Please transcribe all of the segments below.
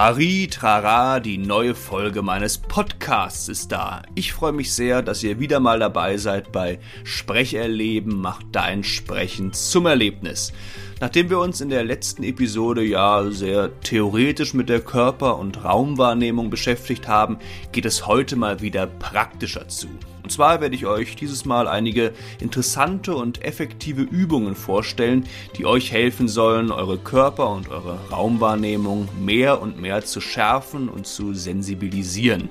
Trari, trara, die neue Folge meines Podcasts ist da. Ich freue mich sehr, dass ihr wieder mal dabei seid bei Sprecherleben macht dein Sprechen zum Erlebnis. Nachdem wir uns in der letzten Episode ja sehr theoretisch mit der Körper- und Raumwahrnehmung beschäftigt haben, geht es heute mal wieder praktischer zu. Und zwar werde ich euch dieses Mal einige interessante und effektive Übungen vorstellen, die euch helfen sollen, eure Körper- und eure Raumwahrnehmung mehr und mehr zu schärfen und zu sensibilisieren.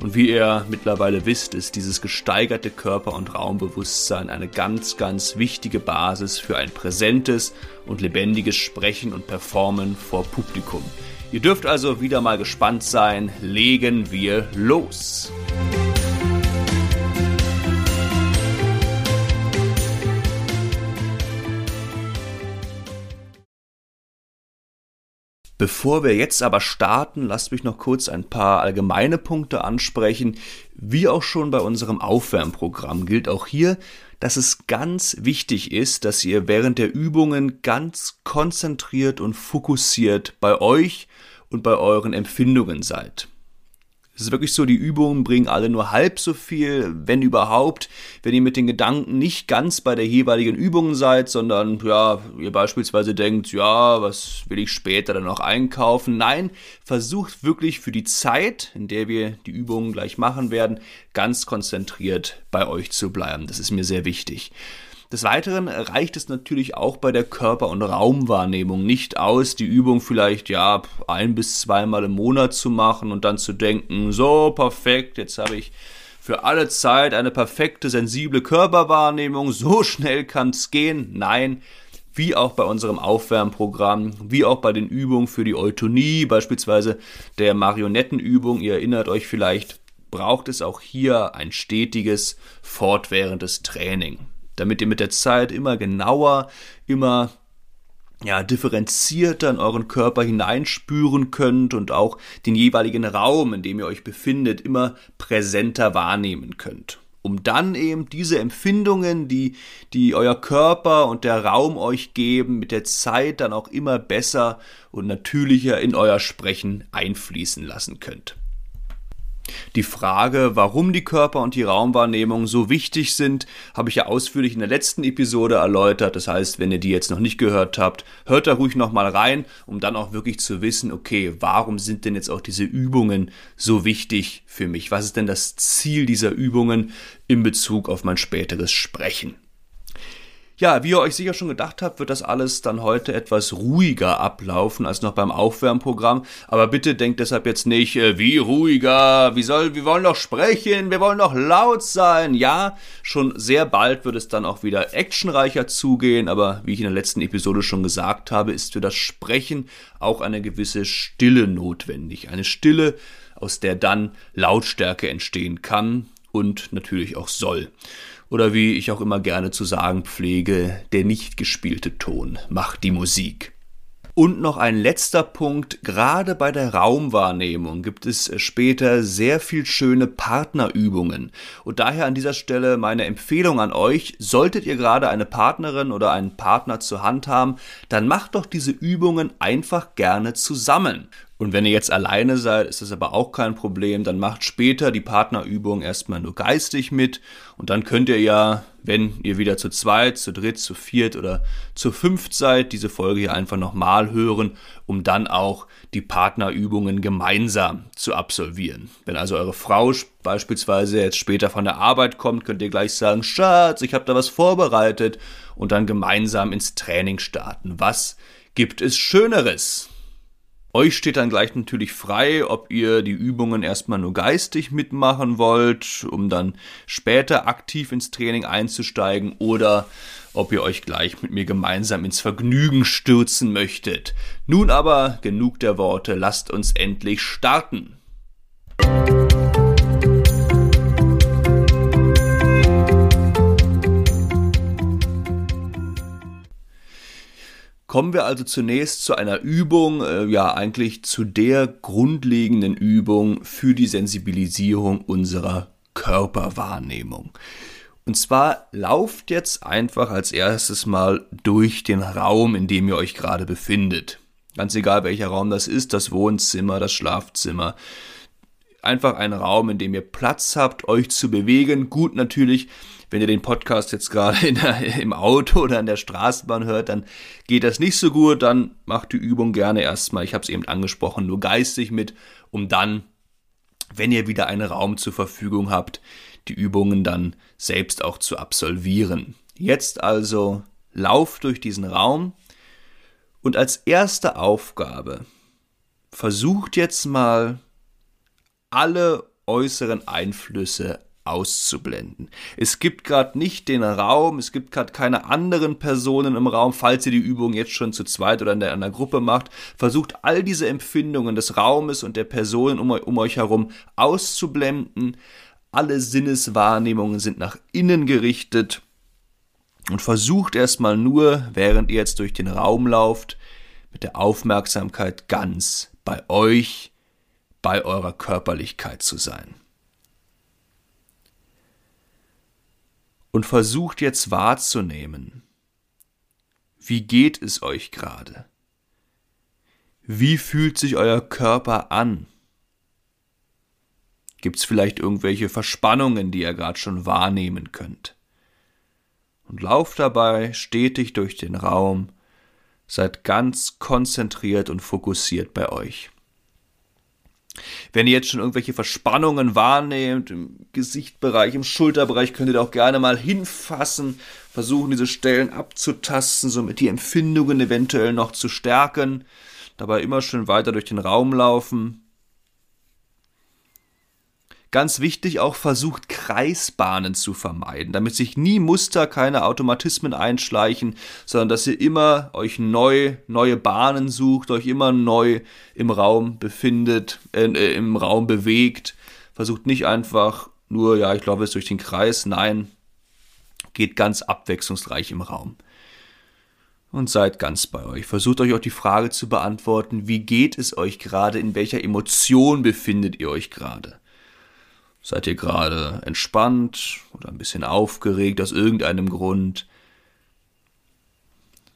Und wie ihr mittlerweile wisst, ist dieses gesteigerte Körper- und Raumbewusstsein eine ganz, ganz wichtige Basis für ein präsentes und lebendiges Sprechen und Performen vor Publikum. Ihr dürft also wieder mal gespannt sein. Legen wir los! Bevor wir jetzt aber starten, lasst mich noch kurz ein paar allgemeine Punkte ansprechen. Wie auch schon bei unserem Aufwärmprogramm gilt auch hier, dass es ganz wichtig ist, dass ihr während der Übungen ganz konzentriert und fokussiert bei euch und bei euren Empfindungen seid. Es ist wirklich so, die Übungen bringen alle nur halb so viel, wenn überhaupt, wenn ihr mit den Gedanken nicht ganz bei der jeweiligen Übung seid, sondern ja, ihr beispielsweise denkt, ja, was will ich später dann noch einkaufen? Nein, versucht wirklich für die Zeit, in der wir die Übungen gleich machen werden, ganz konzentriert bei euch zu bleiben. Das ist mir sehr wichtig. Des Weiteren reicht es natürlich auch bei der Körper- und Raumwahrnehmung nicht aus, die Übung vielleicht ja ein bis zweimal im Monat zu machen und dann zu denken, so perfekt, jetzt habe ich für alle Zeit eine perfekte sensible Körperwahrnehmung, so schnell kann es gehen. Nein, wie auch bei unserem Aufwärmprogramm, wie auch bei den Übungen für die Eutonie, beispielsweise der Marionettenübung, ihr erinnert euch vielleicht, braucht es auch hier ein stetiges, fortwährendes Training damit ihr mit der Zeit immer genauer, immer ja, differenzierter in euren Körper hineinspüren könnt und auch den jeweiligen Raum, in dem ihr euch befindet, immer präsenter wahrnehmen könnt. Um dann eben diese Empfindungen, die, die euer Körper und der Raum euch geben, mit der Zeit dann auch immer besser und natürlicher in euer Sprechen einfließen lassen könnt. Die Frage, warum die Körper- und die Raumwahrnehmung so wichtig sind, habe ich ja ausführlich in der letzten Episode erläutert. Das heißt, wenn ihr die jetzt noch nicht gehört habt, hört da ruhig nochmal rein, um dann auch wirklich zu wissen, okay, warum sind denn jetzt auch diese Übungen so wichtig für mich? Was ist denn das Ziel dieser Übungen in Bezug auf mein späteres Sprechen? Ja, wie ihr euch sicher schon gedacht habt, wird das alles dann heute etwas ruhiger ablaufen als noch beim Aufwärmprogramm. Aber bitte denkt deshalb jetzt nicht, äh, wie ruhiger, wie soll, wir wollen doch sprechen, wir wollen doch laut sein. Ja, schon sehr bald wird es dann auch wieder actionreicher zugehen. Aber wie ich in der letzten Episode schon gesagt habe, ist für das Sprechen auch eine gewisse Stille notwendig. Eine Stille, aus der dann Lautstärke entstehen kann und natürlich auch soll. Oder wie ich auch immer gerne zu sagen pflege, der nicht gespielte Ton macht die Musik. Und noch ein letzter Punkt, gerade bei der Raumwahrnehmung gibt es später sehr viel schöne Partnerübungen. Und daher an dieser Stelle meine Empfehlung an euch, solltet ihr gerade eine Partnerin oder einen Partner zur Hand haben, dann macht doch diese Übungen einfach gerne zusammen. Und wenn ihr jetzt alleine seid, ist das aber auch kein Problem. Dann macht später die Partnerübung erstmal nur geistig mit. Und dann könnt ihr ja, wenn ihr wieder zu zweit, zu dritt, zu viert oder zu fünft seid, diese Folge hier einfach nochmal hören, um dann auch die Partnerübungen gemeinsam zu absolvieren. Wenn also eure Frau beispielsweise jetzt später von der Arbeit kommt, könnt ihr gleich sagen, Schatz, ich habe da was vorbereitet und dann gemeinsam ins Training starten. Was gibt es Schöneres? Euch steht dann gleich natürlich frei, ob ihr die Übungen erstmal nur geistig mitmachen wollt, um dann später aktiv ins Training einzusteigen oder ob ihr euch gleich mit mir gemeinsam ins Vergnügen stürzen möchtet. Nun aber genug der Worte, lasst uns endlich starten. Kommen wir also zunächst zu einer Übung, äh, ja eigentlich zu der grundlegenden Übung für die Sensibilisierung unserer Körperwahrnehmung. Und zwar lauft jetzt einfach als erstes mal durch den Raum, in dem ihr euch gerade befindet. Ganz egal welcher Raum das ist, das Wohnzimmer, das Schlafzimmer. Einfach ein Raum, in dem ihr Platz habt, euch zu bewegen. Gut natürlich, wenn ihr den Podcast jetzt gerade im Auto oder in der Straßenbahn hört, dann geht das nicht so gut. Dann macht die Übung gerne erstmal, ich habe es eben angesprochen, nur geistig mit, um dann, wenn ihr wieder einen Raum zur Verfügung habt, die Übungen dann selbst auch zu absolvieren. Jetzt also lauft durch diesen Raum und als erste Aufgabe versucht jetzt mal alle äußeren Einflüsse auszublenden. Es gibt gerade nicht den Raum, es gibt gerade keine anderen Personen im Raum, falls ihr die Übung jetzt schon zu zweit oder in der, in der Gruppe macht. Versucht all diese Empfindungen des Raumes und der Personen um, um euch herum auszublenden. Alle Sinneswahrnehmungen sind nach innen gerichtet und versucht erstmal nur, während ihr jetzt durch den Raum lauft, mit der Aufmerksamkeit ganz bei euch, bei eurer Körperlichkeit zu sein. Und versucht jetzt wahrzunehmen, wie geht es euch gerade? Wie fühlt sich euer Körper an? Gibt es vielleicht irgendwelche Verspannungen, die ihr gerade schon wahrnehmen könnt? Und lauft dabei stetig durch den Raum, seid ganz konzentriert und fokussiert bei euch. Wenn ihr jetzt schon irgendwelche Verspannungen wahrnehmt, im Gesichtbereich, im Schulterbereich, könnt ihr auch gerne mal hinfassen, versuchen diese Stellen abzutasten, somit die Empfindungen eventuell noch zu stärken. Dabei immer schön weiter durch den Raum laufen. Ganz wichtig auch versucht, Kreisbahnen zu vermeiden, damit sich nie Muster, keine Automatismen einschleichen, sondern dass ihr immer euch neu, neue Bahnen sucht, euch immer neu im Raum befindet, äh, äh im Raum bewegt. Versucht nicht einfach nur, ja, ich glaube, es durch den Kreis. Nein, geht ganz abwechslungsreich im Raum. Und seid ganz bei euch. Versucht euch auch die Frage zu beantworten, wie geht es euch gerade, in welcher Emotion befindet ihr euch gerade? Seid ihr gerade entspannt oder ein bisschen aufgeregt aus irgendeinem Grund?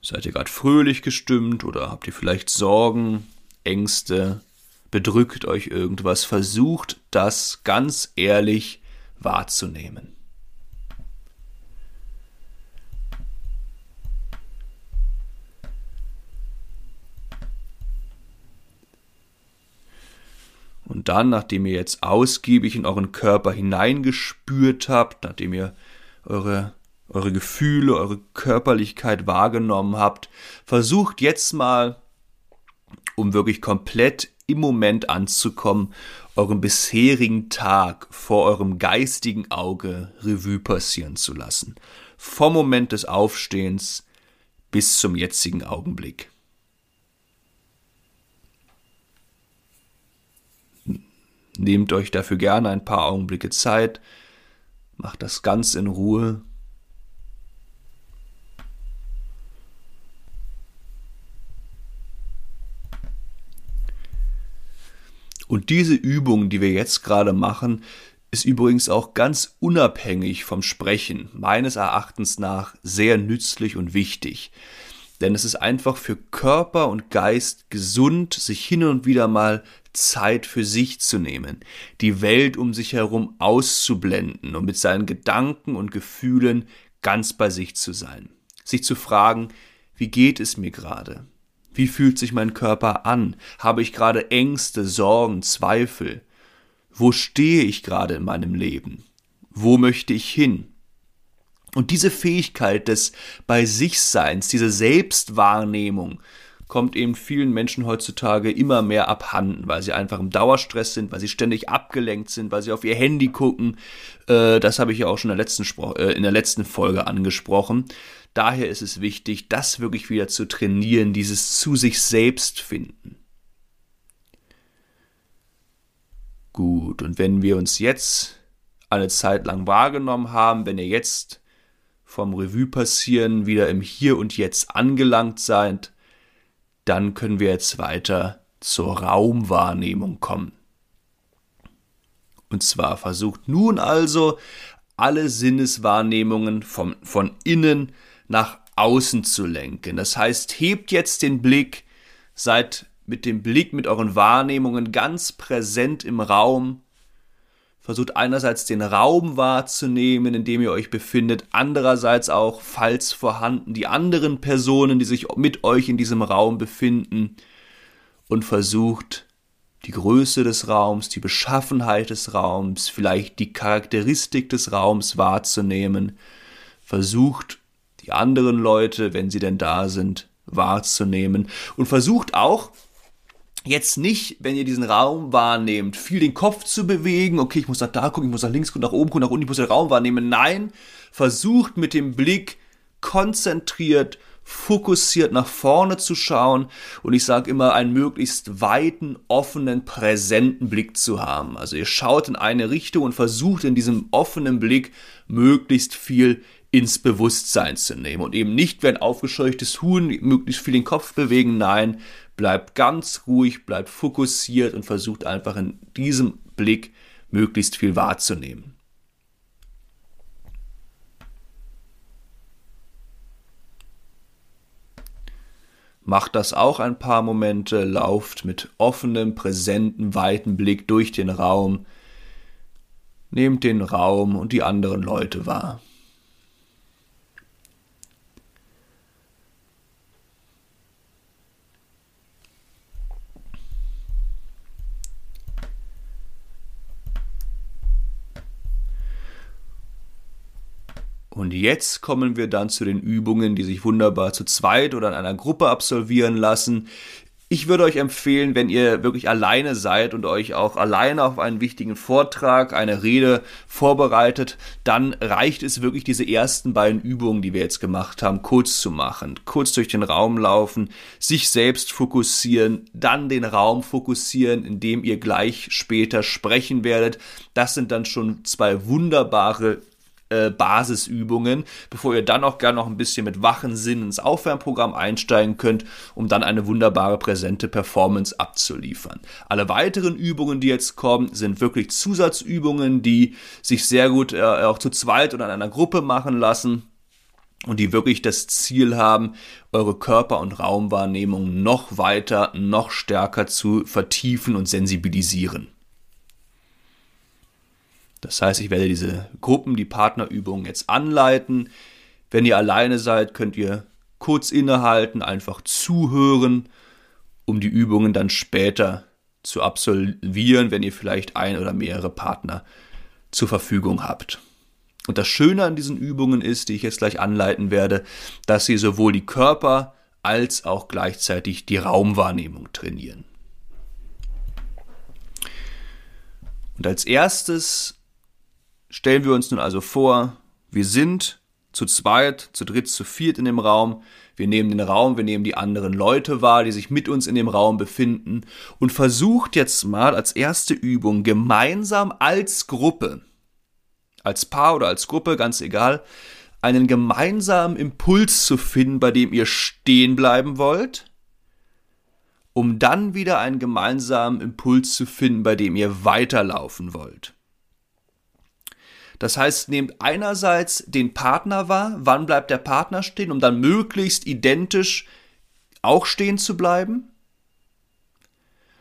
Seid ihr gerade fröhlich gestimmt oder habt ihr vielleicht Sorgen, Ängste, bedrückt euch irgendwas? Versucht das ganz ehrlich wahrzunehmen. Und dann, nachdem ihr jetzt ausgiebig in euren Körper hineingespürt habt, nachdem ihr eure, eure Gefühle, eure Körperlichkeit wahrgenommen habt, versucht jetzt mal, um wirklich komplett im Moment anzukommen, euren bisherigen Tag vor eurem geistigen Auge Revue passieren zu lassen. Vom Moment des Aufstehens bis zum jetzigen Augenblick. Nehmt euch dafür gerne ein paar Augenblicke Zeit, macht das ganz in Ruhe. Und diese Übung, die wir jetzt gerade machen, ist übrigens auch ganz unabhängig vom Sprechen, meines Erachtens nach sehr nützlich und wichtig. Denn es ist einfach für Körper und Geist gesund, sich hin und wieder mal Zeit für sich zu nehmen, die Welt um sich herum auszublenden und mit seinen Gedanken und Gefühlen ganz bei sich zu sein. Sich zu fragen, wie geht es mir gerade? Wie fühlt sich mein Körper an? Habe ich gerade Ängste, Sorgen, Zweifel? Wo stehe ich gerade in meinem Leben? Wo möchte ich hin? Und diese Fähigkeit des Bei sich Seins, diese Selbstwahrnehmung, kommt eben vielen Menschen heutzutage immer mehr abhanden, weil sie einfach im Dauerstress sind, weil sie ständig abgelenkt sind, weil sie auf ihr Handy gucken. Äh, das habe ich ja auch schon in der, letzten äh, in der letzten Folge angesprochen. Daher ist es wichtig, das wirklich wieder zu trainieren, dieses zu sich selbst finden. Gut, und wenn wir uns jetzt eine Zeit lang wahrgenommen haben, wenn ihr jetzt vom Revue passieren wieder im Hier und Jetzt angelangt seid, dann können wir jetzt weiter zur Raumwahrnehmung kommen. Und zwar versucht nun also alle Sinneswahrnehmungen vom, von innen nach außen zu lenken. Das heißt, hebt jetzt den Blick seid mit dem Blick, mit euren Wahrnehmungen ganz präsent im Raum. Versucht einerseits den Raum wahrzunehmen, in dem ihr euch befindet, andererseits auch, falls vorhanden, die anderen Personen, die sich mit euch in diesem Raum befinden und versucht die Größe des Raums, die Beschaffenheit des Raums, vielleicht die Charakteristik des Raums wahrzunehmen, versucht die anderen Leute, wenn sie denn da sind, wahrzunehmen. Und versucht auch jetzt nicht, wenn ihr diesen Raum wahrnehmt, viel den Kopf zu bewegen, okay, ich muss nach da gucken, ich muss nach links gucken, nach oben gucken, nach unten, ich muss den Raum wahrnehmen. Nein, versucht mit dem Blick konzentriert, fokussiert nach vorne zu schauen und ich sage immer, einen möglichst weiten, offenen, präsenten Blick zu haben. Also ihr schaut in eine Richtung und versucht in diesem offenen Blick möglichst viel ins Bewusstsein zu nehmen und eben nicht wie ein aufgescheuchtes Huhn möglichst viel den Kopf bewegen. Nein, bleibt ganz ruhig, bleibt fokussiert und versucht einfach in diesem Blick möglichst viel wahrzunehmen. Macht das auch ein paar Momente, lauft mit offenem, präsenten, weiten Blick durch den Raum, nehmt den Raum und die anderen Leute wahr. Und jetzt kommen wir dann zu den Übungen, die sich wunderbar zu zweit oder in einer Gruppe absolvieren lassen. Ich würde euch empfehlen, wenn ihr wirklich alleine seid und euch auch alleine auf einen wichtigen Vortrag, eine Rede vorbereitet, dann reicht es wirklich, diese ersten beiden Übungen, die wir jetzt gemacht haben, kurz zu machen. Kurz durch den Raum laufen, sich selbst fokussieren, dann den Raum fokussieren, in dem ihr gleich später sprechen werdet. Das sind dann schon zwei wunderbare äh, Basisübungen, bevor ihr dann auch gerne noch ein bisschen mit wachen Sinn ins Aufwärmprogramm einsteigen könnt, um dann eine wunderbare präsente Performance abzuliefern. Alle weiteren Übungen, die jetzt kommen, sind wirklich Zusatzübungen, die sich sehr gut äh, auch zu zweit oder in einer Gruppe machen lassen und die wirklich das Ziel haben, eure Körper- und Raumwahrnehmung noch weiter, noch stärker zu vertiefen und sensibilisieren. Das heißt, ich werde diese Gruppen, die Partnerübungen jetzt anleiten. Wenn ihr alleine seid, könnt ihr kurz innehalten, einfach zuhören, um die Übungen dann später zu absolvieren, wenn ihr vielleicht ein oder mehrere Partner zur Verfügung habt. Und das Schöne an diesen Übungen ist, die ich jetzt gleich anleiten werde, dass sie sowohl die Körper als auch gleichzeitig die Raumwahrnehmung trainieren. Und als erstes Stellen wir uns nun also vor, wir sind zu zweit, zu dritt, zu viert in dem Raum. Wir nehmen den Raum, wir nehmen die anderen Leute wahr, die sich mit uns in dem Raum befinden und versucht jetzt mal als erste Übung gemeinsam als Gruppe, als Paar oder als Gruppe, ganz egal, einen gemeinsamen Impuls zu finden, bei dem ihr stehen bleiben wollt, um dann wieder einen gemeinsamen Impuls zu finden, bei dem ihr weiterlaufen wollt. Das heißt, nehmt einerseits den Partner wahr, wann bleibt der Partner stehen, um dann möglichst identisch auch stehen zu bleiben.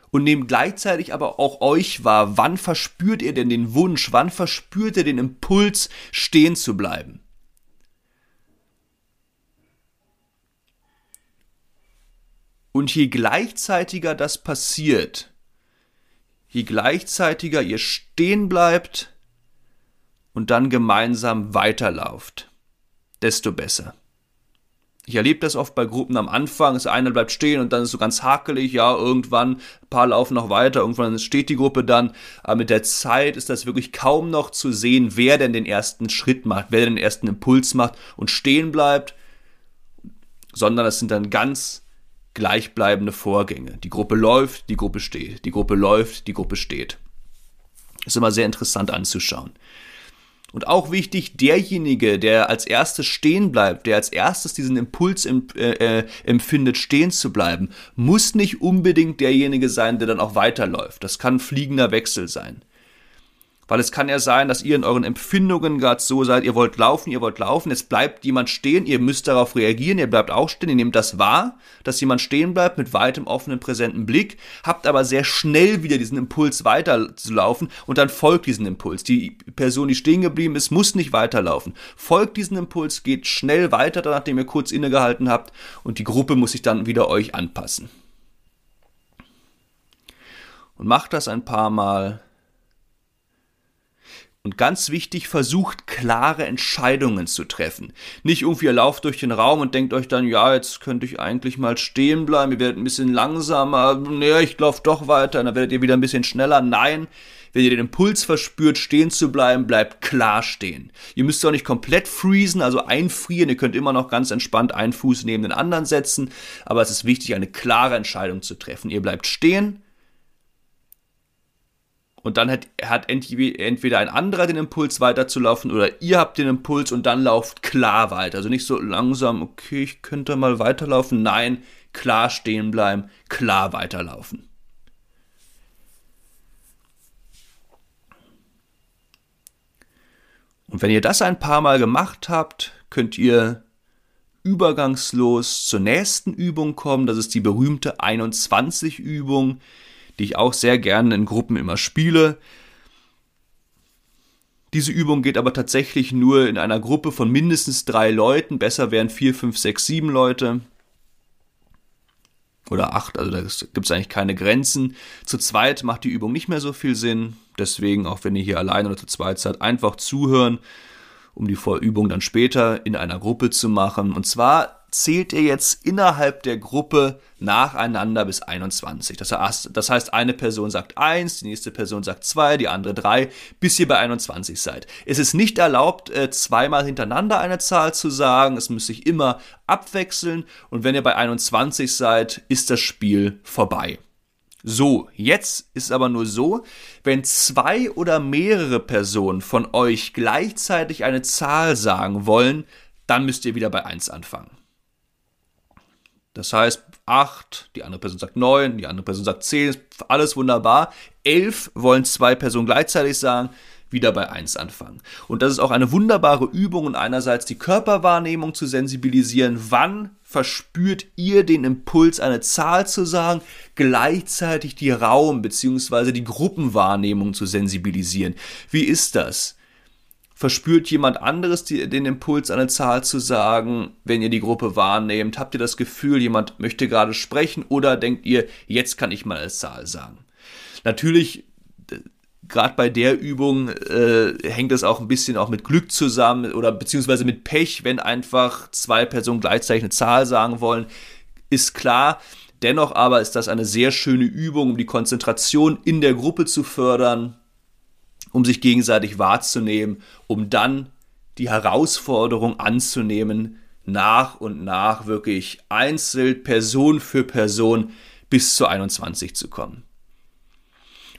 Und nehmt gleichzeitig aber auch euch wahr, wann verspürt ihr denn den Wunsch, wann verspürt ihr den Impuls, stehen zu bleiben. Und je gleichzeitiger das passiert, je gleichzeitiger ihr stehen bleibt, und dann gemeinsam weiterlauft, desto besser. Ich erlebe das oft bei Gruppen am Anfang, ist einer bleibt stehen und dann ist so ganz hakelig, ja, irgendwann, ein paar laufen noch weiter, irgendwann steht die Gruppe dann, aber mit der Zeit ist das wirklich kaum noch zu sehen, wer denn den ersten Schritt macht, wer den ersten Impuls macht und stehen bleibt, sondern das sind dann ganz gleichbleibende Vorgänge. Die Gruppe läuft, die Gruppe steht, die Gruppe läuft, die Gruppe steht. Ist immer sehr interessant anzuschauen. Und auch wichtig, derjenige, der als erstes stehen bleibt, der als erstes diesen Impuls äh, äh, empfindet, stehen zu bleiben, muss nicht unbedingt derjenige sein, der dann auch weiterläuft. Das kann fliegender Wechsel sein. Weil es kann ja sein, dass ihr in euren Empfindungen gerade so seid, ihr wollt laufen, ihr wollt laufen, jetzt bleibt jemand stehen, ihr müsst darauf reagieren, ihr bleibt auch stehen, ihr nehmt das wahr, dass jemand stehen bleibt mit weitem, offenen, präsenten Blick, habt aber sehr schnell wieder diesen Impuls weiterzulaufen und dann folgt diesen Impuls. Die Person, die stehen geblieben ist, muss nicht weiterlaufen. Folgt diesen Impuls, geht schnell weiter, nachdem ihr kurz innegehalten habt und die Gruppe muss sich dann wieder euch anpassen. Und macht das ein paar Mal und ganz wichtig, versucht klare Entscheidungen zu treffen. Nicht irgendwie ihr lauft durch den Raum und denkt euch dann, ja, jetzt könnte ich eigentlich mal stehen bleiben, ihr werdet ein bisschen langsamer, naja, ich laufe doch weiter, dann werdet ihr wieder ein bisschen schneller. Nein, wenn ihr den Impuls verspürt, stehen zu bleiben, bleibt klar stehen. Ihr müsst auch nicht komplett freezen, also einfrieren, ihr könnt immer noch ganz entspannt einen Fuß neben den anderen setzen, aber es ist wichtig, eine klare Entscheidung zu treffen. Ihr bleibt stehen, und dann hat, hat entweder ein anderer den Impuls weiterzulaufen oder ihr habt den Impuls und dann lauft klar weiter. Also nicht so langsam, okay, ich könnte mal weiterlaufen. Nein, klar stehen bleiben, klar weiterlaufen. Und wenn ihr das ein paar Mal gemacht habt, könnt ihr übergangslos zur nächsten Übung kommen. Das ist die berühmte 21 Übung die ich auch sehr gerne in Gruppen immer spiele. Diese Übung geht aber tatsächlich nur in einer Gruppe von mindestens drei Leuten. Besser wären vier, fünf, sechs, sieben Leute. Oder acht, also da gibt es eigentlich keine Grenzen. Zu zweit macht die Übung nicht mehr so viel Sinn. Deswegen, auch wenn ihr hier allein oder zu zweit seid, einfach zuhören, um die Vorübung dann später in einer Gruppe zu machen. Und zwar zählt ihr jetzt innerhalb der Gruppe nacheinander bis 21. Das heißt, eine Person sagt 1, die nächste Person sagt 2, die andere 3, bis ihr bei 21 seid. Es ist nicht erlaubt, äh, zweimal hintereinander eine Zahl zu sagen. Es muss sich immer abwechseln. Und wenn ihr bei 21 seid, ist das Spiel vorbei. So, jetzt ist aber nur so, wenn zwei oder mehrere Personen von euch gleichzeitig eine Zahl sagen wollen, dann müsst ihr wieder bei 1 anfangen. Das heißt, 8, die andere Person sagt 9, die andere Person sagt 10, alles wunderbar. 11 wollen zwei Personen gleichzeitig sagen, wieder bei 1 anfangen. Und das ist auch eine wunderbare Übung und einerseits die Körperwahrnehmung zu sensibilisieren, wann verspürt ihr den Impuls, eine Zahl zu sagen, gleichzeitig die Raum- bzw. die Gruppenwahrnehmung zu sensibilisieren. Wie ist das? Verspürt jemand anderes die, den Impuls, eine Zahl zu sagen, wenn ihr die Gruppe wahrnehmt? Habt ihr das Gefühl, jemand möchte gerade sprechen oder denkt ihr, jetzt kann ich mal eine Zahl sagen? Natürlich, gerade bei der Übung äh, hängt es auch ein bisschen auch mit Glück zusammen oder beziehungsweise mit Pech, wenn einfach zwei Personen gleichzeitig eine Zahl sagen wollen, ist klar. Dennoch aber ist das eine sehr schöne Übung, um die Konzentration in der Gruppe zu fördern um sich gegenseitig wahrzunehmen, um dann die Herausforderung anzunehmen, nach und nach wirklich einzeln, Person für Person bis zu 21 zu kommen.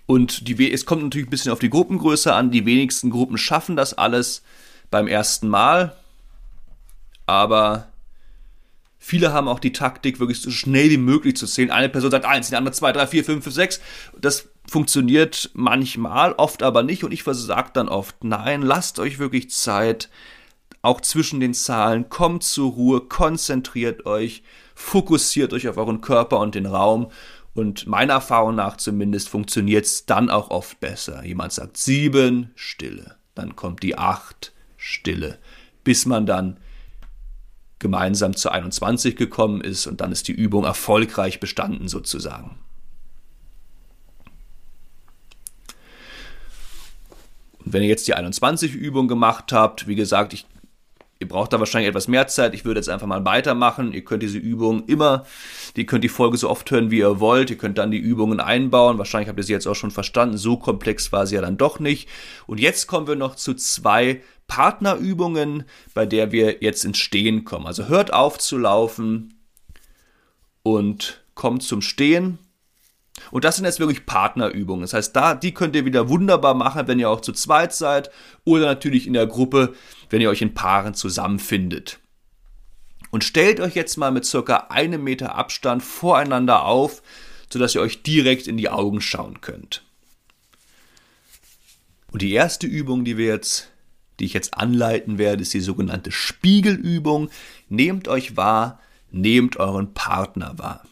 Und die, es kommt natürlich ein bisschen auf die Gruppengröße an. Die wenigsten Gruppen schaffen das alles beim ersten Mal. Aber viele haben auch die Taktik, wirklich so schnell wie möglich zu zählen. Eine Person sagt eins, die andere zwei, drei, vier, fünf, sechs. Das funktioniert manchmal, oft aber nicht und ich versage dann oft, nein, lasst euch wirklich Zeit, auch zwischen den Zahlen, kommt zur Ruhe, konzentriert euch, fokussiert euch auf euren Körper und den Raum und meiner Erfahrung nach zumindest funktioniert es dann auch oft besser. Jemand sagt sieben, Stille, dann kommt die acht, Stille, bis man dann gemeinsam zu 21 gekommen ist und dann ist die Übung erfolgreich bestanden sozusagen. Und wenn ihr jetzt die 21 Übung gemacht habt, wie gesagt, ich, ihr braucht da wahrscheinlich etwas mehr Zeit. Ich würde jetzt einfach mal weitermachen. Ihr könnt diese Übung immer, ihr könnt die Folge so oft hören, wie ihr wollt. Ihr könnt dann die Übungen einbauen. Wahrscheinlich habt ihr sie jetzt auch schon verstanden. So komplex war sie ja dann doch nicht. Und jetzt kommen wir noch zu zwei Partnerübungen, bei der wir jetzt ins Stehen kommen. Also hört auf zu laufen und kommt zum Stehen und das sind jetzt wirklich Partnerübungen. Das heißt, da, die könnt ihr wieder wunderbar machen, wenn ihr auch zu zweit seid oder natürlich in der Gruppe, wenn ihr euch in Paaren zusammenfindet. Und stellt euch jetzt mal mit circa einem Meter Abstand voreinander auf, sodass ihr euch direkt in die Augen schauen könnt. Und die erste Übung, die wir jetzt, die ich jetzt anleiten werde, ist die sogenannte Spiegelübung. Nehmt euch wahr, nehmt euren Partner wahr.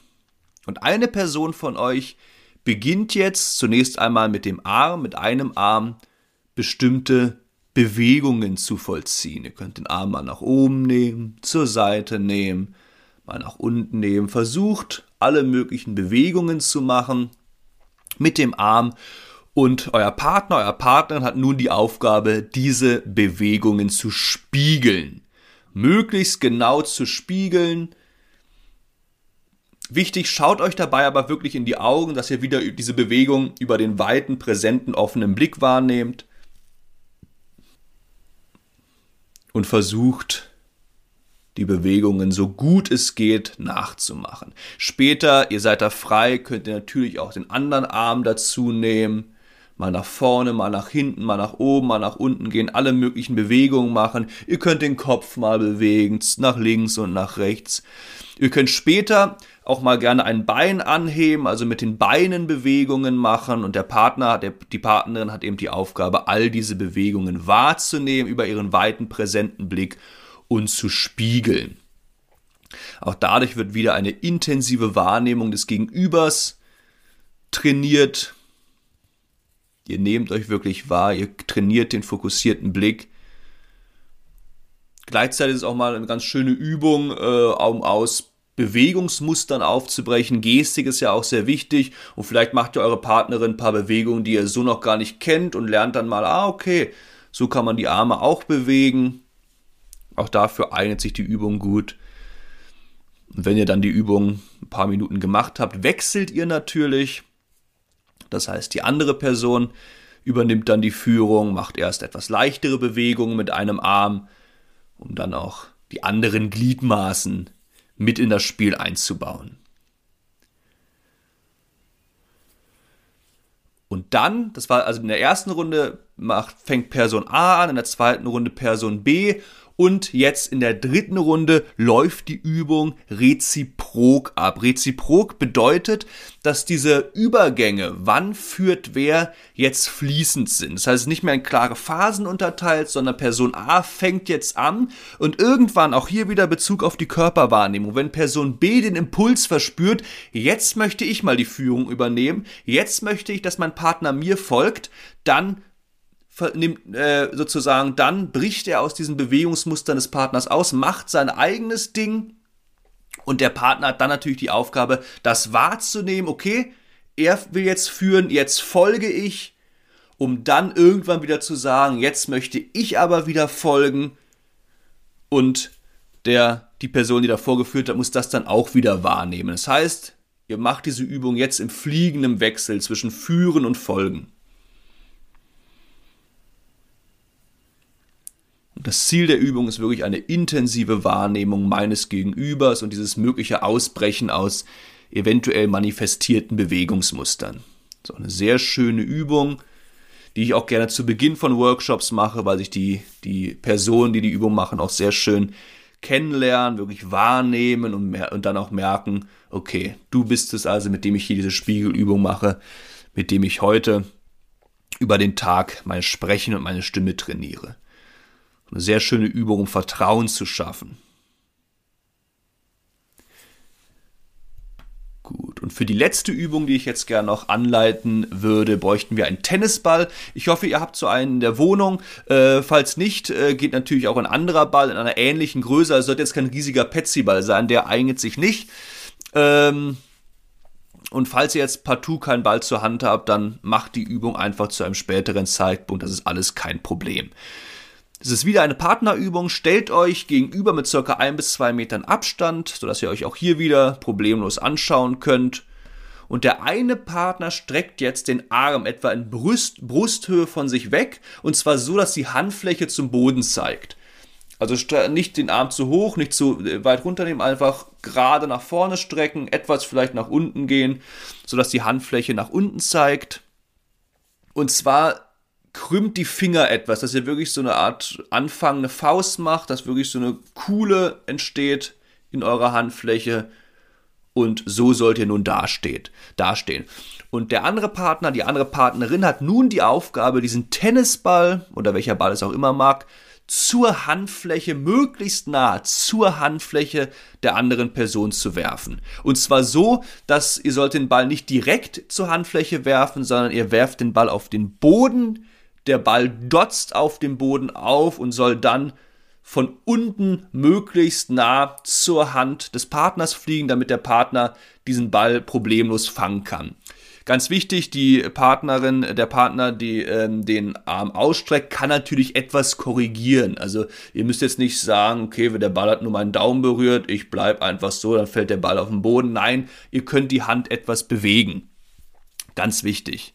Und eine Person von euch beginnt jetzt zunächst einmal mit dem Arm, mit einem Arm bestimmte Bewegungen zu vollziehen. Ihr könnt den Arm mal nach oben nehmen, zur Seite nehmen, mal nach unten nehmen. Versucht alle möglichen Bewegungen zu machen mit dem Arm und euer Partner, euer Partnerin hat nun die Aufgabe, diese Bewegungen zu spiegeln. Möglichst genau zu spiegeln, Wichtig, schaut euch dabei aber wirklich in die Augen, dass ihr wieder diese Bewegung über den weiten, präsenten, offenen Blick wahrnehmt und versucht, die Bewegungen so gut es geht nachzumachen. Später, ihr seid da frei, könnt ihr natürlich auch den anderen Arm dazu nehmen mal nach vorne, mal nach hinten, mal nach oben, mal nach unten gehen, alle möglichen Bewegungen machen. Ihr könnt den Kopf mal bewegen, nach links und nach rechts. Ihr könnt später auch mal gerne ein Bein anheben, also mit den Beinen Bewegungen machen und der Partner, der, die Partnerin hat eben die Aufgabe, all diese Bewegungen wahrzunehmen über ihren weiten präsenten Blick und zu spiegeln. Auch dadurch wird wieder eine intensive Wahrnehmung des Gegenübers trainiert, Ihr nehmt euch wirklich wahr, ihr trainiert den fokussierten Blick. Gleichzeitig ist es auch mal eine ganz schöne Übung, äh, um aus Bewegungsmustern aufzubrechen. Gestik ist ja auch sehr wichtig und vielleicht macht ihr eure Partnerin ein paar Bewegungen, die ihr so noch gar nicht kennt und lernt dann mal, ah, okay, so kann man die Arme auch bewegen. Auch dafür eignet sich die Übung gut. Und wenn ihr dann die Übung ein paar Minuten gemacht habt, wechselt ihr natürlich. Das heißt, die andere Person übernimmt dann die Führung, macht erst etwas leichtere Bewegungen mit einem Arm, um dann auch die anderen Gliedmaßen mit in das Spiel einzubauen. Und dann, das war also in der ersten Runde, macht, fängt Person A an, in der zweiten Runde Person B und jetzt in der dritten Runde läuft die Übung reziprok ab. Reziprok bedeutet, dass diese Übergänge, wann führt wer, jetzt fließend sind. Das heißt, nicht mehr in klare Phasen unterteilt, sondern Person A fängt jetzt an und irgendwann auch hier wieder Bezug auf die Körperwahrnehmung. Wenn Person B den Impuls verspürt, jetzt möchte ich mal die Führung übernehmen, jetzt möchte ich, dass mein Partner mir folgt, dann nimmt äh, sozusagen, dann bricht er aus diesen Bewegungsmustern des Partners aus, macht sein eigenes Ding und der Partner hat dann natürlich die Aufgabe, das wahrzunehmen, okay, er will jetzt führen, jetzt folge ich, um dann irgendwann wieder zu sagen, jetzt möchte ich aber wieder folgen und der, die Person, die davor geführt hat, muss das dann auch wieder wahrnehmen. Das heißt, ihr macht diese Übung jetzt im fliegenden Wechsel zwischen Führen und Folgen. Das Ziel der Übung ist wirklich eine intensive Wahrnehmung meines Gegenübers und dieses mögliche Ausbrechen aus eventuell manifestierten Bewegungsmustern. So eine sehr schöne Übung, die ich auch gerne zu Beginn von Workshops mache, weil sich die, die Personen, die die Übung machen, auch sehr schön kennenlernen, wirklich wahrnehmen und, und dann auch merken, okay, du bist es also, mit dem ich hier diese Spiegelübung mache, mit dem ich heute über den Tag mein Sprechen und meine Stimme trainiere. Eine sehr schöne Übung, um Vertrauen zu schaffen. Gut, und für die letzte Übung, die ich jetzt gerne noch anleiten würde, bräuchten wir einen Tennisball. Ich hoffe, ihr habt so einen in der Wohnung. Äh, falls nicht, äh, geht natürlich auch ein anderer Ball in einer ähnlichen Größe. Also sollte jetzt kein riesiger Petsy-Ball sein, der eignet sich nicht. Ähm, und falls ihr jetzt partout keinen Ball zur Hand habt, dann macht die Übung einfach zu einem späteren Zeitpunkt. Das ist alles kein Problem. Es ist wieder eine Partnerübung. Stellt euch gegenüber mit circa ein bis zwei Metern Abstand, sodass ihr euch auch hier wieder problemlos anschauen könnt. Und der eine Partner streckt jetzt den Arm etwa in Brust, Brusthöhe von sich weg. Und zwar so, dass die Handfläche zum Boden zeigt. Also nicht den Arm zu hoch, nicht zu äh, weit runternehmen, einfach gerade nach vorne strecken, etwas vielleicht nach unten gehen, sodass die Handfläche nach unten zeigt. Und zwar krümmt die Finger etwas, dass ihr wirklich so eine Art anfangende Faust macht, dass wirklich so eine Kuhle entsteht in eurer Handfläche und so sollt ihr nun dasteht, dastehen. Und der andere Partner, die andere Partnerin hat nun die Aufgabe, diesen Tennisball oder welcher Ball es auch immer mag, zur Handfläche, möglichst nah zur Handfläche der anderen Person zu werfen. Und zwar so, dass ihr sollt den Ball nicht direkt zur Handfläche werfen, sondern ihr werft den Ball auf den Boden. Der Ball dotzt auf dem Boden auf und soll dann von unten möglichst nah zur Hand des Partners fliegen, damit der Partner diesen Ball problemlos fangen kann. Ganz wichtig, die Partnerin, der Partner, die ähm, den Arm ausstreckt, kann natürlich etwas korrigieren. Also ihr müsst jetzt nicht sagen, okay, wenn der Ball hat nur meinen Daumen berührt, ich bleib einfach so, dann fällt der Ball auf den Boden. Nein, ihr könnt die Hand etwas bewegen. Ganz wichtig.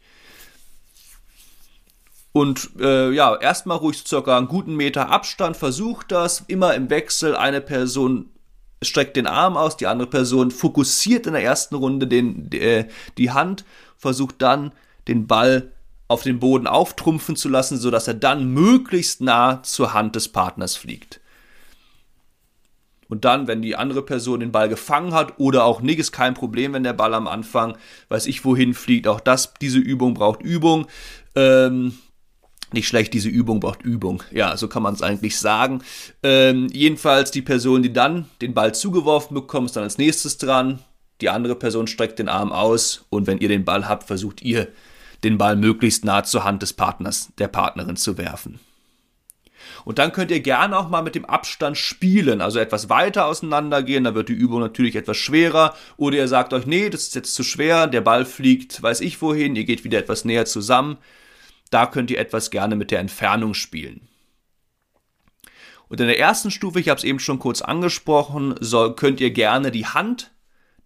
Und äh, ja, erstmal ruhig circa einen guten Meter Abstand, versucht das, immer im Wechsel, eine Person streckt den Arm aus, die andere Person fokussiert in der ersten Runde den, äh, die Hand, versucht dann den Ball auf den Boden auftrumpfen zu lassen, sodass er dann möglichst nah zur Hand des Partners fliegt. Und dann, wenn die andere Person den Ball gefangen hat oder auch nicht, ist kein Problem, wenn der Ball am Anfang, weiß ich wohin fliegt. Auch das, diese Übung braucht Übung. Ähm, nicht schlecht, diese Übung braucht Übung. Ja, so kann man es eigentlich sagen. Ähm, jedenfalls die Person, die dann den Ball zugeworfen bekommt, ist dann als nächstes dran. Die andere Person streckt den Arm aus und wenn ihr den Ball habt, versucht ihr den Ball möglichst nah zur Hand des Partners, der Partnerin zu werfen. Und dann könnt ihr gerne auch mal mit dem Abstand spielen, also etwas weiter auseinandergehen, da wird die Übung natürlich etwas schwerer. Oder ihr sagt euch, nee, das ist jetzt zu schwer, der Ball fliegt, weiß ich wohin, ihr geht wieder etwas näher zusammen. Da könnt ihr etwas gerne mit der Entfernung spielen. Und in der ersten Stufe, ich habe es eben schon kurz angesprochen, soll, könnt ihr gerne die Hand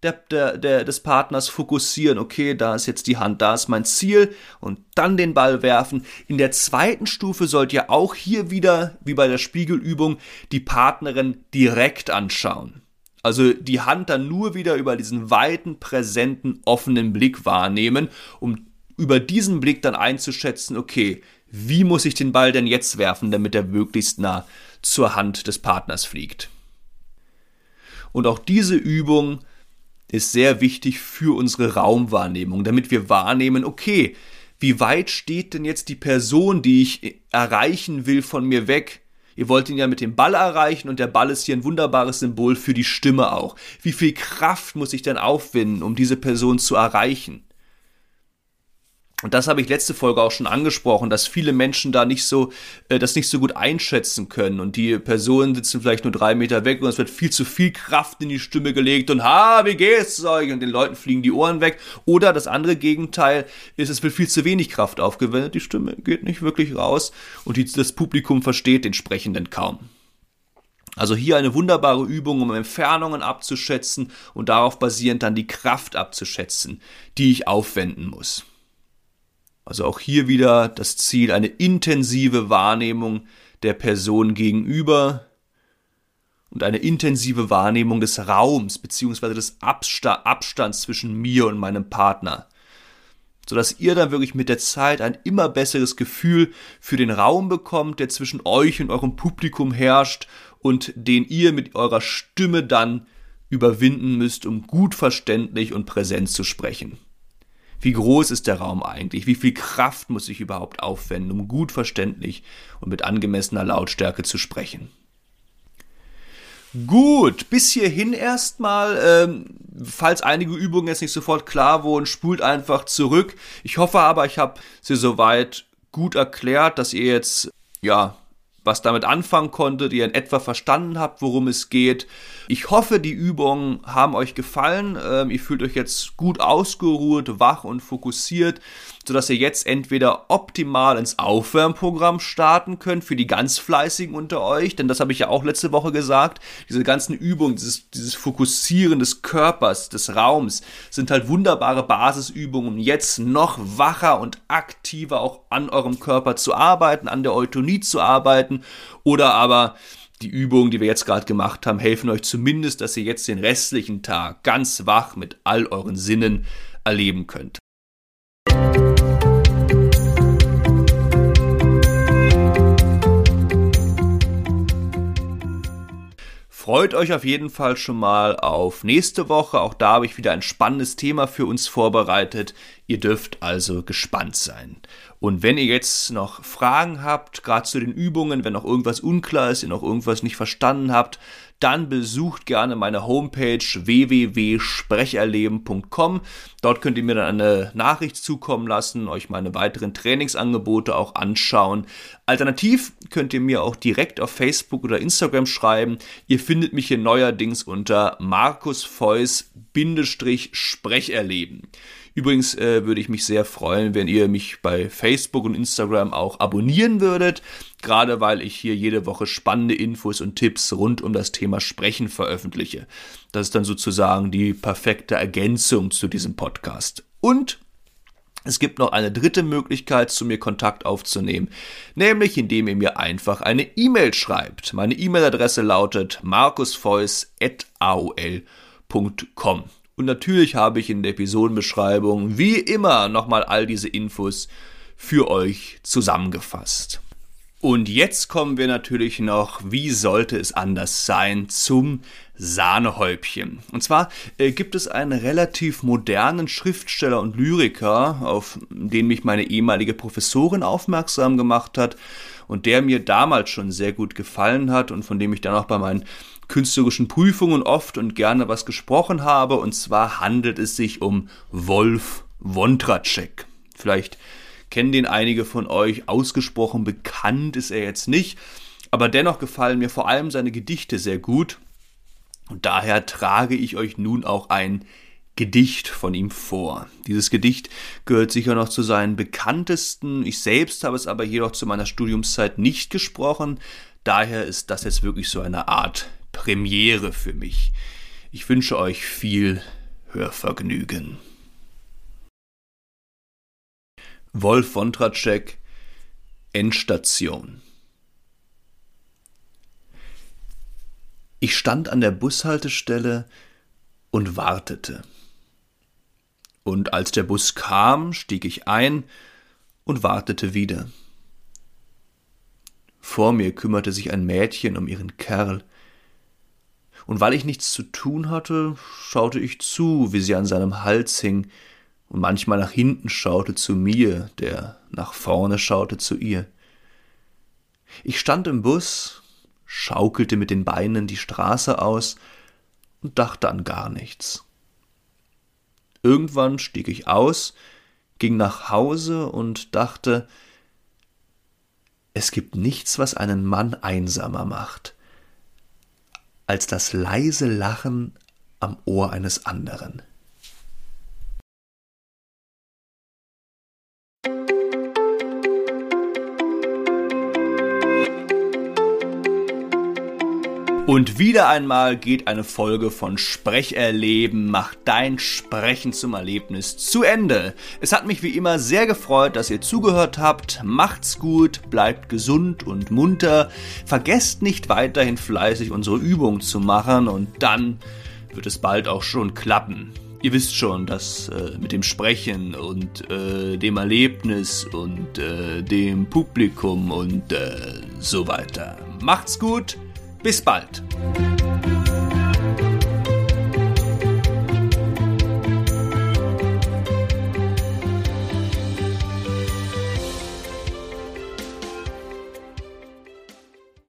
der, der, der, des Partners fokussieren. Okay, da ist jetzt die Hand, da ist mein Ziel und dann den Ball werfen. In der zweiten Stufe sollt ihr auch hier wieder, wie bei der Spiegelübung, die Partnerin direkt anschauen. Also die Hand dann nur wieder über diesen weiten, präsenten, offenen Blick wahrnehmen, um über diesen Blick dann einzuschätzen, okay, wie muss ich den Ball denn jetzt werfen, damit er möglichst nah zur Hand des Partners fliegt. Und auch diese Übung ist sehr wichtig für unsere Raumwahrnehmung, damit wir wahrnehmen, okay, wie weit steht denn jetzt die Person, die ich erreichen will, von mir weg? Ihr wollt ihn ja mit dem Ball erreichen und der Ball ist hier ein wunderbares Symbol für die Stimme auch. Wie viel Kraft muss ich denn aufwinden, um diese Person zu erreichen? Und das habe ich letzte Folge auch schon angesprochen, dass viele Menschen da nicht so, äh, das nicht so gut einschätzen können. Und die Personen sitzen vielleicht nur drei Meter weg und es wird viel zu viel Kraft in die Stimme gelegt und ha, wie geht's euch? Und den Leuten fliegen die Ohren weg. Oder das andere Gegenteil ist, es wird viel zu wenig Kraft aufgewendet, die Stimme geht nicht wirklich raus und die, das Publikum versteht den Sprechenden kaum. Also hier eine wunderbare Übung, um Entfernungen abzuschätzen und darauf basierend dann die Kraft abzuschätzen, die ich aufwenden muss. Also auch hier wieder das Ziel, eine intensive Wahrnehmung der Person gegenüber und eine intensive Wahrnehmung des Raums beziehungsweise des Abstands zwischen mir und meinem Partner, sodass ihr dann wirklich mit der Zeit ein immer besseres Gefühl für den Raum bekommt, der zwischen euch und eurem Publikum herrscht und den ihr mit eurer Stimme dann überwinden müsst, um gut verständlich und präsent zu sprechen. Wie groß ist der Raum eigentlich? Wie viel Kraft muss ich überhaupt aufwenden, um gut verständlich und mit angemessener Lautstärke zu sprechen? Gut, bis hierhin erstmal. Ähm, falls einige Übungen jetzt nicht sofort klar wurden, spult einfach zurück. Ich hoffe aber, ich habe sie soweit gut erklärt, dass ihr jetzt ja was damit anfangen konntet, ihr in etwa verstanden habt, worum es geht. Ich hoffe, die Übungen haben euch gefallen. Ähm, ihr fühlt euch jetzt gut ausgeruht, wach und fokussiert sodass ihr jetzt entweder optimal ins Aufwärmprogramm starten könnt für die ganz fleißigen unter euch, denn das habe ich ja auch letzte Woche gesagt, diese ganzen Übungen, dieses, dieses Fokussieren des Körpers, des Raums, sind halt wunderbare Basisübungen, um jetzt noch wacher und aktiver auch an eurem Körper zu arbeiten, an der Eutonie zu arbeiten oder aber die Übungen, die wir jetzt gerade gemacht haben, helfen euch zumindest, dass ihr jetzt den restlichen Tag ganz wach mit all euren Sinnen erleben könnt. Freut euch auf jeden Fall schon mal auf nächste Woche. Auch da habe ich wieder ein spannendes Thema für uns vorbereitet. Ihr dürft also gespannt sein. Und wenn ihr jetzt noch Fragen habt, gerade zu den Übungen, wenn noch irgendwas unklar ist, ihr noch irgendwas nicht verstanden habt, dann besucht gerne meine Homepage www.sprecherleben.com. Dort könnt ihr mir dann eine Nachricht zukommen lassen, euch meine weiteren Trainingsangebote auch anschauen. Alternativ könnt ihr mir auch direkt auf Facebook oder Instagram schreiben. Ihr findet mich hier neuerdings unter Markus Feuss Sprecherleben. Übrigens äh, würde ich mich sehr freuen, wenn ihr mich bei Facebook und Instagram auch abonnieren würdet, gerade weil ich hier jede Woche spannende Infos und Tipps rund um das Thema Sprechen veröffentliche. Das ist dann sozusagen die perfekte Ergänzung zu diesem Podcast. Und es gibt noch eine dritte Möglichkeit, zu mir Kontakt aufzunehmen, nämlich indem ihr mir einfach eine E-Mail schreibt. Meine E-Mail-Adresse lautet markusfeuss.aol.com. Und natürlich habe ich in der Episodenbeschreibung wie immer nochmal all diese Infos für euch zusammengefasst. Und jetzt kommen wir natürlich noch, wie sollte es anders sein, zum Sahnehäubchen. Und zwar äh, gibt es einen relativ modernen Schriftsteller und Lyriker, auf den mich meine ehemalige Professorin aufmerksam gemacht hat und der mir damals schon sehr gut gefallen hat und von dem ich dann auch bei meinen künstlerischen Prüfungen oft und gerne was gesprochen habe. Und zwar handelt es sich um Wolf Wondracek. Vielleicht kennen den einige von euch. Ausgesprochen bekannt ist er jetzt nicht. Aber dennoch gefallen mir vor allem seine Gedichte sehr gut. Und daher trage ich euch nun auch ein Gedicht von ihm vor. Dieses Gedicht gehört sicher noch zu seinen bekanntesten. Ich selbst habe es aber jedoch zu meiner Studiumszeit nicht gesprochen. Daher ist das jetzt wirklich so eine Art Premiere für mich. Ich wünsche euch viel Hörvergnügen. Wolf Wondracek Endstation Ich stand an der Bushaltestelle und wartete. Und als der Bus kam, stieg ich ein und wartete wieder. Vor mir kümmerte sich ein Mädchen um ihren Kerl, und weil ich nichts zu tun hatte, schaute ich zu, wie sie an seinem Hals hing, und manchmal nach hinten schaute zu mir, der nach vorne schaute zu ihr. Ich stand im Bus, schaukelte mit den Beinen die Straße aus und dachte an gar nichts. Irgendwann stieg ich aus, ging nach Hause und dachte, es gibt nichts, was einen Mann einsamer macht, als das leise Lachen am Ohr eines anderen. Und wieder einmal geht eine Folge von Sprecherleben macht dein Sprechen zum Erlebnis zu Ende. Es hat mich wie immer sehr gefreut, dass ihr zugehört habt. Macht's gut, bleibt gesund und munter. Vergesst nicht weiterhin fleißig unsere Übungen zu machen und dann wird es bald auch schon klappen. Ihr wisst schon, dass äh, mit dem Sprechen und äh, dem Erlebnis und äh, dem Publikum und äh, so weiter. Macht's gut. Bis bald.